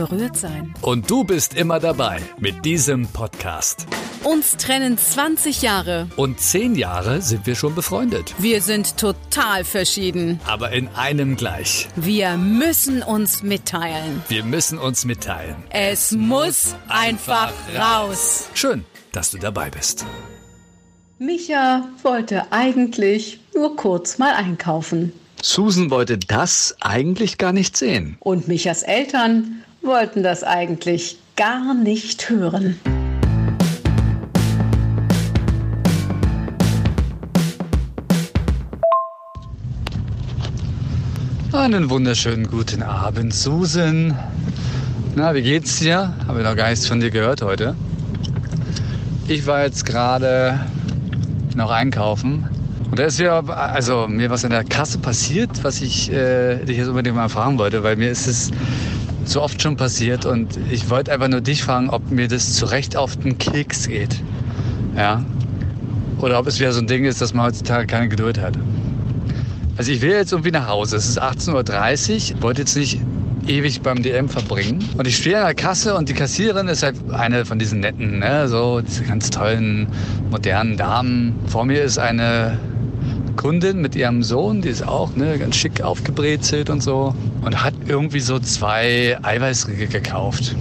berührt sein. Und du bist immer dabei mit diesem Podcast. Uns trennen 20 Jahre. Und 10 Jahre sind wir schon befreundet. Wir sind total verschieden. Aber in einem gleich. Wir müssen uns mitteilen. Wir müssen uns mitteilen. Es muss einfach raus. Schön, dass du dabei bist. Micha wollte eigentlich nur kurz mal einkaufen. Susan wollte das eigentlich gar nicht sehen. Und Michas Eltern wollten das eigentlich gar nicht hören. Einen wunderschönen guten Abend, Susan. Na, wie geht's dir? Habe ich noch gar nichts von dir gehört heute. Ich war jetzt gerade noch einkaufen. Und da ist ja, also mir was in der Kasse passiert, was ich äh, dich jetzt unbedingt mal fragen wollte, weil mir ist es so oft schon passiert und ich wollte einfach nur dich fragen, ob mir das zu Recht auf den Keks geht. Ja. Oder ob es wieder so ein Ding ist, dass man heutzutage keine Geduld hat. Also ich will jetzt irgendwie nach Hause. Es ist 18.30 Uhr, wollte jetzt nicht ewig beim DM verbringen. Und ich stehe an der Kasse und die Kassiererin ist halt eine von diesen netten, ne, so diese ganz tollen, modernen Damen. Vor mir ist eine Kundin mit ihrem Sohn, die ist auch ne, ganz schick aufgebrezelt und so und hat irgendwie so zwei Eiweißriegel gekauft.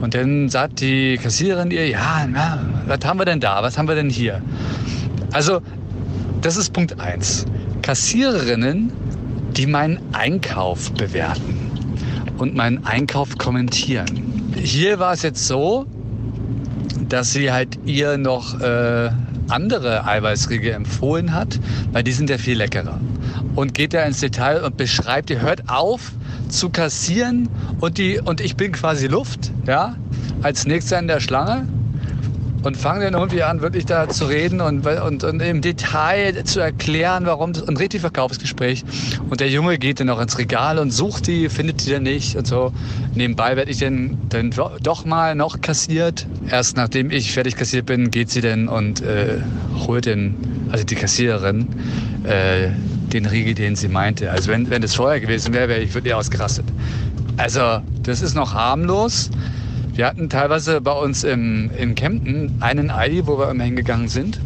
Und dann sagt die Kassiererin ihr, ja, na, was haben wir denn da? Was haben wir denn hier? Also, das ist Punkt eins. Kassiererinnen, die meinen Einkauf bewerten und meinen Einkauf kommentieren. Hier war es jetzt so, dass sie halt ihr noch äh, andere Eiweißriegel empfohlen hat, weil die sind ja viel leckerer. Und geht da ins Detail und beschreibt, ihr hört auf zu kassieren und, die, und ich bin quasi Luft, ja, als nächster in der Schlange und fangen dann irgendwie an, wirklich da zu reden und, und, und im Detail zu erklären, warum das, ein richtig Verkaufsgespräch. Und der Junge geht dann auch ins Regal und sucht die, findet die dann nicht und so. Nebenbei werde ich dann, dann doch mal noch kassiert. Erst nachdem ich fertig kassiert bin, geht sie dann und äh, holt den, also die Kassiererin, äh, den Riegel, den sie meinte. Also wenn, wenn das vorher gewesen wäre, wäre ich wirklich ausgerastet. Also das ist noch harmlos. Wir hatten teilweise bei uns im, in Kempten einen Aldi, wo wir immer hingegangen sind.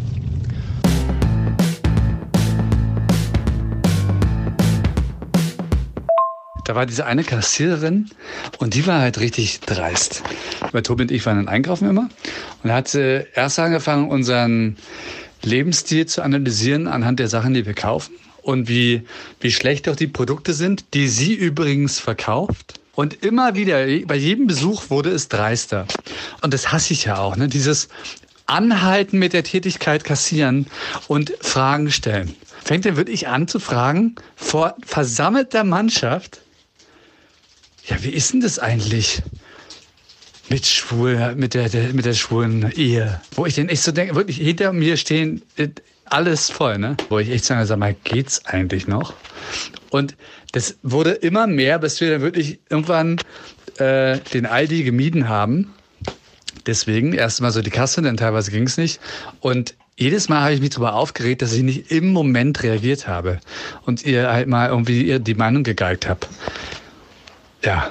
Da war diese eine Kassiererin und die war halt richtig dreist. Weil Tobi und ich waren dann einkaufen immer und hat sie erst angefangen, unseren Lebensstil zu analysieren anhand der Sachen, die wir kaufen und wie, wie schlecht auch die Produkte sind, die sie übrigens verkauft. Und immer wieder, bei jedem Besuch wurde es dreister. Und das hasse ich ja auch, ne? Dieses Anhalten mit der Tätigkeit kassieren und Fragen stellen. Fängt dann wirklich an zu fragen vor versammelter Mannschaft, ja, wie ist denn das eigentlich? mit schwul, mit der, der, mit der schwulen Ehe. Wo ich denn echt so denke, wirklich hinter mir stehen äh, alles voll, ne? Wo ich echt sage, sag mal, geht's eigentlich noch? Und das wurde immer mehr, bis wir dann wirklich irgendwann äh, den Aldi gemieden haben. Deswegen erstmal so die Kasse, denn teilweise ging es nicht. Und jedes Mal habe ich mich darüber aufgeregt, dass ich nicht im Moment reagiert habe und ihr halt mal irgendwie die Meinung gegeigt habe. Ja,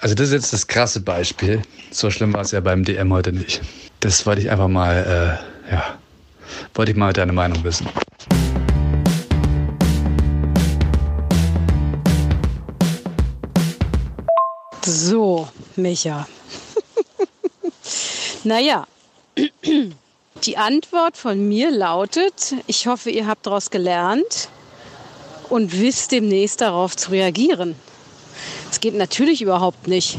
also das ist jetzt das krasse Beispiel. So schlimm war es ja beim DM heute nicht. Das wollte ich einfach mal, äh, ja, wollte ich mal deine Meinung wissen. So, Micha. naja, die Antwort von mir lautet, ich hoffe, ihr habt daraus gelernt und wisst demnächst darauf zu reagieren. Es geht natürlich überhaupt nicht,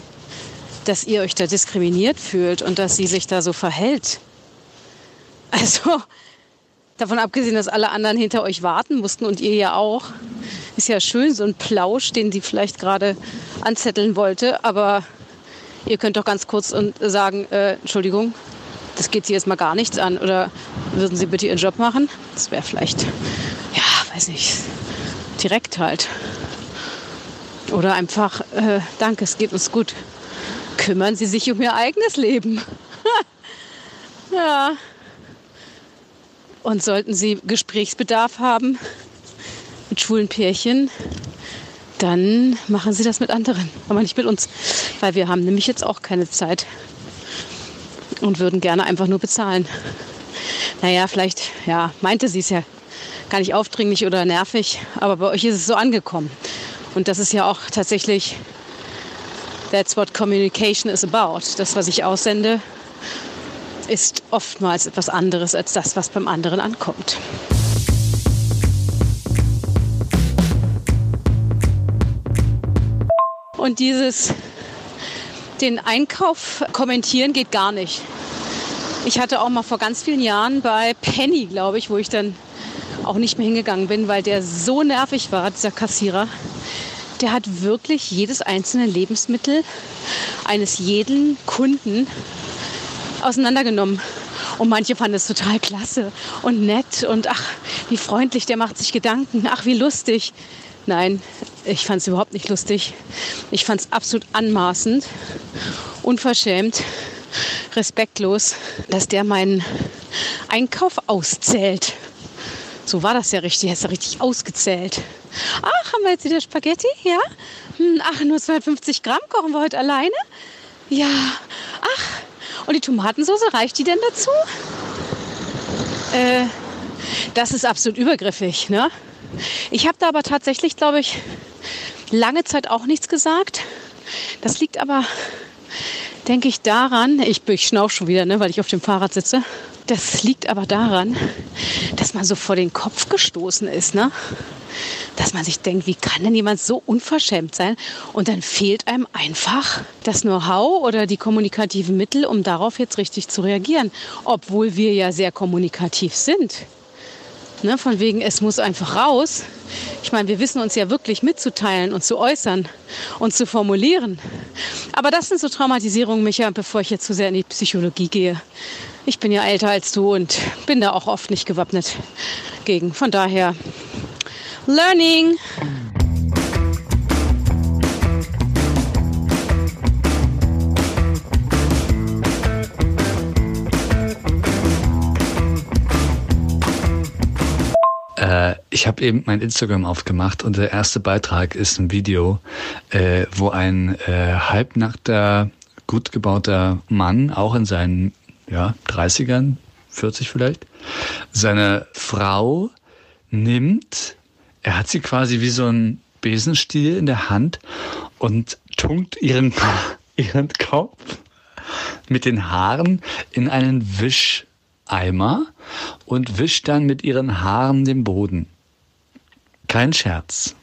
dass ihr euch da diskriminiert fühlt und dass sie sich da so verhält. Also, davon abgesehen, dass alle anderen hinter euch warten mussten und ihr ja auch, ist ja schön, so ein Plausch, den sie vielleicht gerade anzetteln wollte. Aber ihr könnt doch ganz kurz und sagen, äh, Entschuldigung, das geht Sie jetzt mal gar nichts an. Oder würden Sie bitte Ihren Job machen? Das wäre vielleicht, ja, weiß nicht, direkt halt. Oder einfach, äh, danke, es geht uns gut. Kümmern Sie sich um Ihr eigenes Leben. ja. Und sollten Sie Gesprächsbedarf haben mit schwulen Pärchen, dann machen Sie das mit anderen, aber nicht mit uns. Weil wir haben nämlich jetzt auch keine Zeit und würden gerne einfach nur bezahlen. Naja, vielleicht, ja, meinte sie es ja gar nicht aufdringlich oder nervig, aber bei euch ist es so angekommen. Und das ist ja auch tatsächlich, that's what communication is about. Das, was ich aussende, ist oftmals etwas anderes als das, was beim anderen ankommt. Und dieses den Einkauf kommentieren geht gar nicht. Ich hatte auch mal vor ganz vielen Jahren bei Penny, glaube ich, wo ich dann auch nicht mehr hingegangen bin, weil der so nervig war, dieser Kassierer. Der hat wirklich jedes einzelne Lebensmittel eines jeden Kunden auseinandergenommen. Und manche fanden es total klasse und nett und ach, wie freundlich, der macht sich Gedanken, ach, wie lustig. Nein, ich fand es überhaupt nicht lustig. Ich fand es absolut anmaßend, unverschämt, respektlos, dass der meinen Einkauf auszählt. So war das ja richtig. Er ist ja richtig ausgezählt. Ach, haben wir jetzt wieder Spaghetti? Ja? Hm, ach, nur 250 Gramm kochen wir heute alleine? Ja. Und die Tomatensauce, reicht die denn dazu? Äh, das ist absolut übergriffig, ne? Ich habe da aber tatsächlich, glaube ich, lange Zeit auch nichts gesagt. Das liegt aber, denke ich, daran, ich, ich schnauf schon wieder, ne, weil ich auf dem Fahrrad sitze. Das liegt aber daran, dass man so vor den Kopf gestoßen ist, ne? Dass man sich denkt, wie kann denn jemand so unverschämt sein? Und dann fehlt einem einfach das Know-how oder die kommunikativen Mittel, um darauf jetzt richtig zu reagieren. Obwohl wir ja sehr kommunikativ sind. Ne, von wegen, es muss einfach raus. Ich meine, wir wissen uns ja wirklich mitzuteilen und zu äußern und zu formulieren. Aber das sind so Traumatisierungen, Micha, bevor ich jetzt zu sehr in die Psychologie gehe. Ich bin ja älter als du und bin da auch oft nicht gewappnet gegen. Von daher, Learning. Äh, ich habe eben mein Instagram aufgemacht und der erste Beitrag ist ein Video, äh, wo ein äh, halbnackter, gut gebauter Mann, auch in seinen ja, 30ern, 40 vielleicht, seine Frau nimmt, er hat sie quasi wie so ein Besenstiel in der Hand und tunkt ihren, ihren Kopf mit den Haaren in einen Wisch Eimer und wischt dann mit ihren Haaren den Boden. Kein Scherz.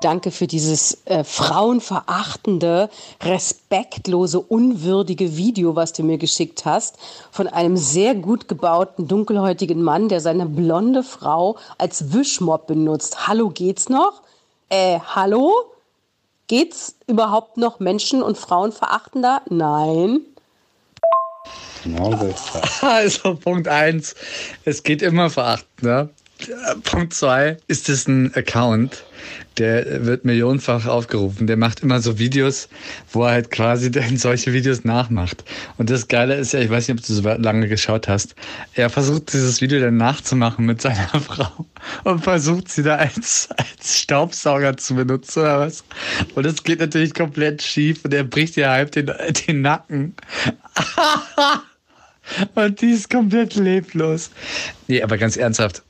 Danke für dieses äh, frauenverachtende, respektlose, unwürdige Video, was du mir geschickt hast, von einem sehr gut gebauten, dunkelhäutigen Mann, der seine blonde Frau als Wischmopp benutzt. Hallo, geht's noch? Äh, hallo? Geht's überhaupt noch Menschen- und Frauenverachtender? Nein. Genau so ist das. Also Punkt 1, es geht immer verachtender. Punkt 2, ist es ein Account, der wird millionenfach aufgerufen. Der macht immer so Videos, wo er halt quasi dann solche Videos nachmacht. Und das Geile ist ja, ich weiß nicht, ob du so lange geschaut hast, er versucht dieses Video dann nachzumachen mit seiner Frau und versucht sie da als, als Staubsauger zu benutzen oder was. Und das geht natürlich komplett schief und er bricht ihr halb den, den Nacken. und die ist komplett leblos. Nee, aber ganz ernsthaft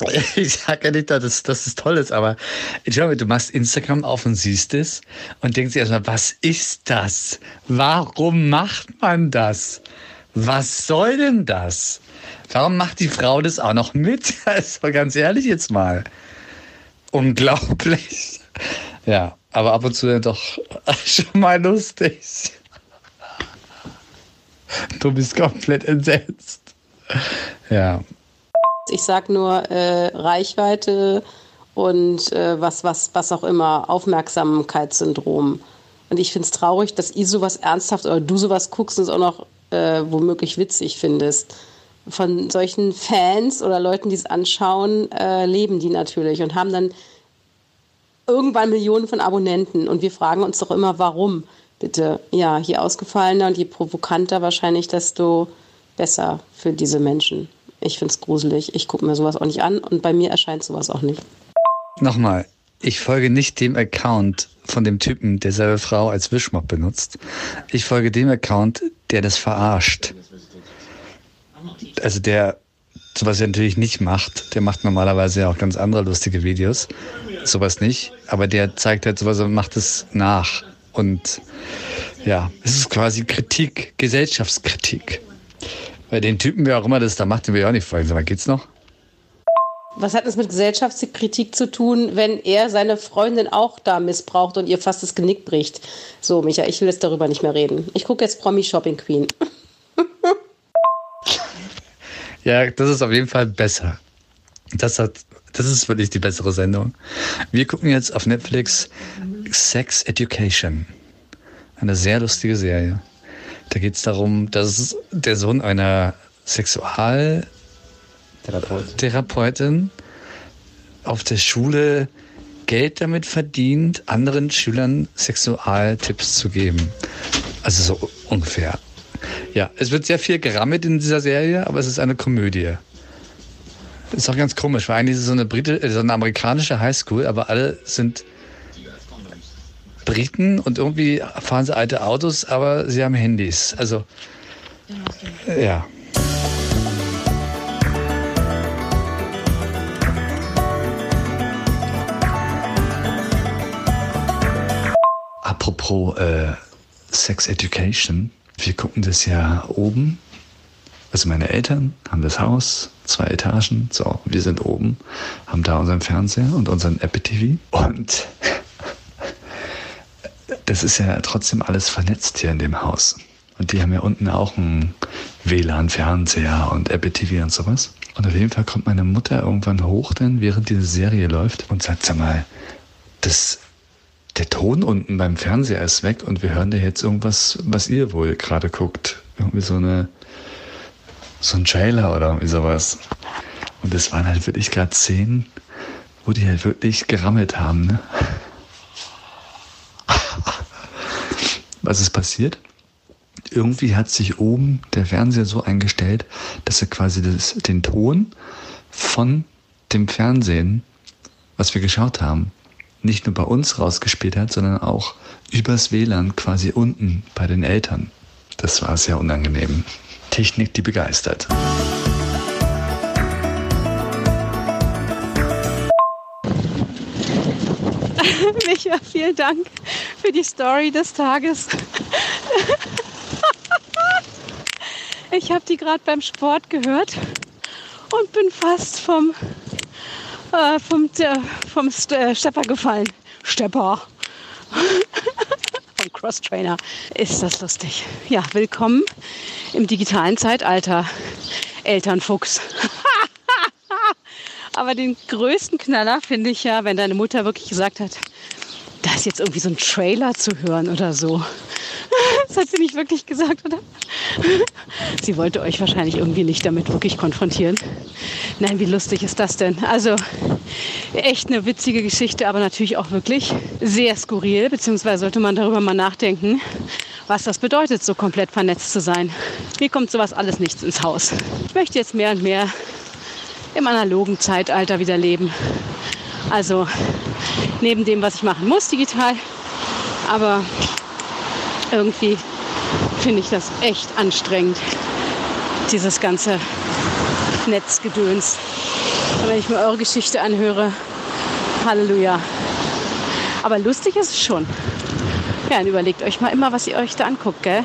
Ich sage ja nicht, dass, dass es toll ist, aber schau mal, du machst Instagram auf und siehst es und denkst dir erstmal, was ist das? Warum macht man das? Was soll denn das? Warum macht die Frau das auch noch mit? Also ganz ehrlich jetzt mal. Unglaublich. Ja, aber ab und zu dann doch schon mal lustig. Du bist komplett entsetzt. Ja, ich sage nur äh, Reichweite und äh, was, was, was auch immer, Aufmerksamkeitssyndrom. Und ich finde es traurig, dass ihr sowas ernsthaft oder du sowas guckst und es auch noch äh, womöglich witzig findest. von solchen Fans oder Leuten, die es anschauen, äh, leben die natürlich und haben dann irgendwann Millionen von Abonnenten. Und wir fragen uns doch immer, warum? Bitte, ja, je ausgefallener und je provokanter wahrscheinlich, desto besser für diese Menschen. Ich finde es gruselig. Ich gucke mir sowas auch nicht an und bei mir erscheint sowas auch nicht. Nochmal, ich folge nicht dem Account von dem Typen, der seine Frau als Wischmopp benutzt. Ich folge dem Account, der das verarscht. Also der sowas natürlich nicht macht. Der macht normalerweise ja auch ganz andere lustige Videos. Sowas nicht. Aber der zeigt halt sowas und macht es nach. Und ja, es ist quasi Kritik, Gesellschaftskritik. Bei den Typen, wer auch immer das da macht, den will ich auch nicht folgen. Aber geht's noch? Was hat es mit Gesellschaftskritik zu tun, wenn er seine Freundin auch da missbraucht und ihr fast das Genick bricht? So, Micha, ich will jetzt darüber nicht mehr reden. Ich gucke jetzt Promi Shopping Queen. ja, das ist auf jeden Fall besser. Das hat, das ist wirklich die bessere Sendung. Wir gucken jetzt auf Netflix Sex Education. Eine sehr lustige Serie. Da geht es darum, dass der Sohn einer Sexualtherapeutin auf der Schule Geld damit verdient, anderen Schülern Sexualtipps zu geben. Also so ungefähr. Ja, es wird sehr viel gerammelt in dieser Serie, aber es ist eine Komödie. Ist auch ganz komisch, weil eigentlich ist es so eine, Brite, so eine amerikanische Highschool, aber alle sind Briten und irgendwie fahren sie alte Autos, aber sie haben Handys. Also, ja. Apropos äh, Sex Education, wir gucken das ja oben. Also meine Eltern haben das Haus, zwei Etagen. So, wir sind oben, haben da unseren Fernseher und unseren Apple TV. Und das ist ja trotzdem alles vernetzt hier in dem Haus. Und die haben ja unten auch einen WLAN-Fernseher und Apple TV und sowas. Und auf jeden Fall kommt meine Mutter irgendwann hoch, denn während diese Serie läuft und sagt, sag mal, das, der Ton unten beim Fernseher ist weg und wir hören da jetzt irgendwas, was ihr wohl gerade guckt. Irgendwie so eine, so ein Trailer oder irgendwie sowas. Und das waren halt wirklich gerade Szenen, wo die halt wirklich gerammelt haben, ne? Was ist passiert? Irgendwie hat sich oben der Fernseher so eingestellt, dass er quasi das, den Ton von dem Fernsehen, was wir geschaut haben, nicht nur bei uns rausgespielt hat, sondern auch übers WLAN quasi unten bei den Eltern. Das war sehr unangenehm. Technik, die begeistert. Micha, vielen Dank für die Story des Tages. Ich habe die gerade beim Sport gehört und bin fast vom, äh, vom, äh, vom Stepper gefallen. Stepper. vom Cross-Trainer. Ist das lustig. Ja, willkommen im digitalen Zeitalter, Elternfuchs. Aber den größten Knaller finde ich ja, wenn deine Mutter wirklich gesagt hat, da ist jetzt irgendwie so ein Trailer zu hören oder so. Das hat sie nicht wirklich gesagt, oder? Sie wollte euch wahrscheinlich irgendwie nicht damit wirklich konfrontieren. Nein, wie lustig ist das denn? Also echt eine witzige Geschichte, aber natürlich auch wirklich sehr skurril, beziehungsweise sollte man darüber mal nachdenken, was das bedeutet, so komplett vernetzt zu sein. Mir kommt sowas alles nichts ins Haus. Ich möchte jetzt mehr und mehr im analogen Zeitalter wieder leben. Also neben dem, was ich machen muss, digital. Aber irgendwie finde ich das echt anstrengend, dieses ganze Netzgedöns. Und wenn ich mir eure Geschichte anhöre, Halleluja. Aber lustig ist es schon. Ja, dann überlegt euch mal immer, was ihr euch da anguckt, gell?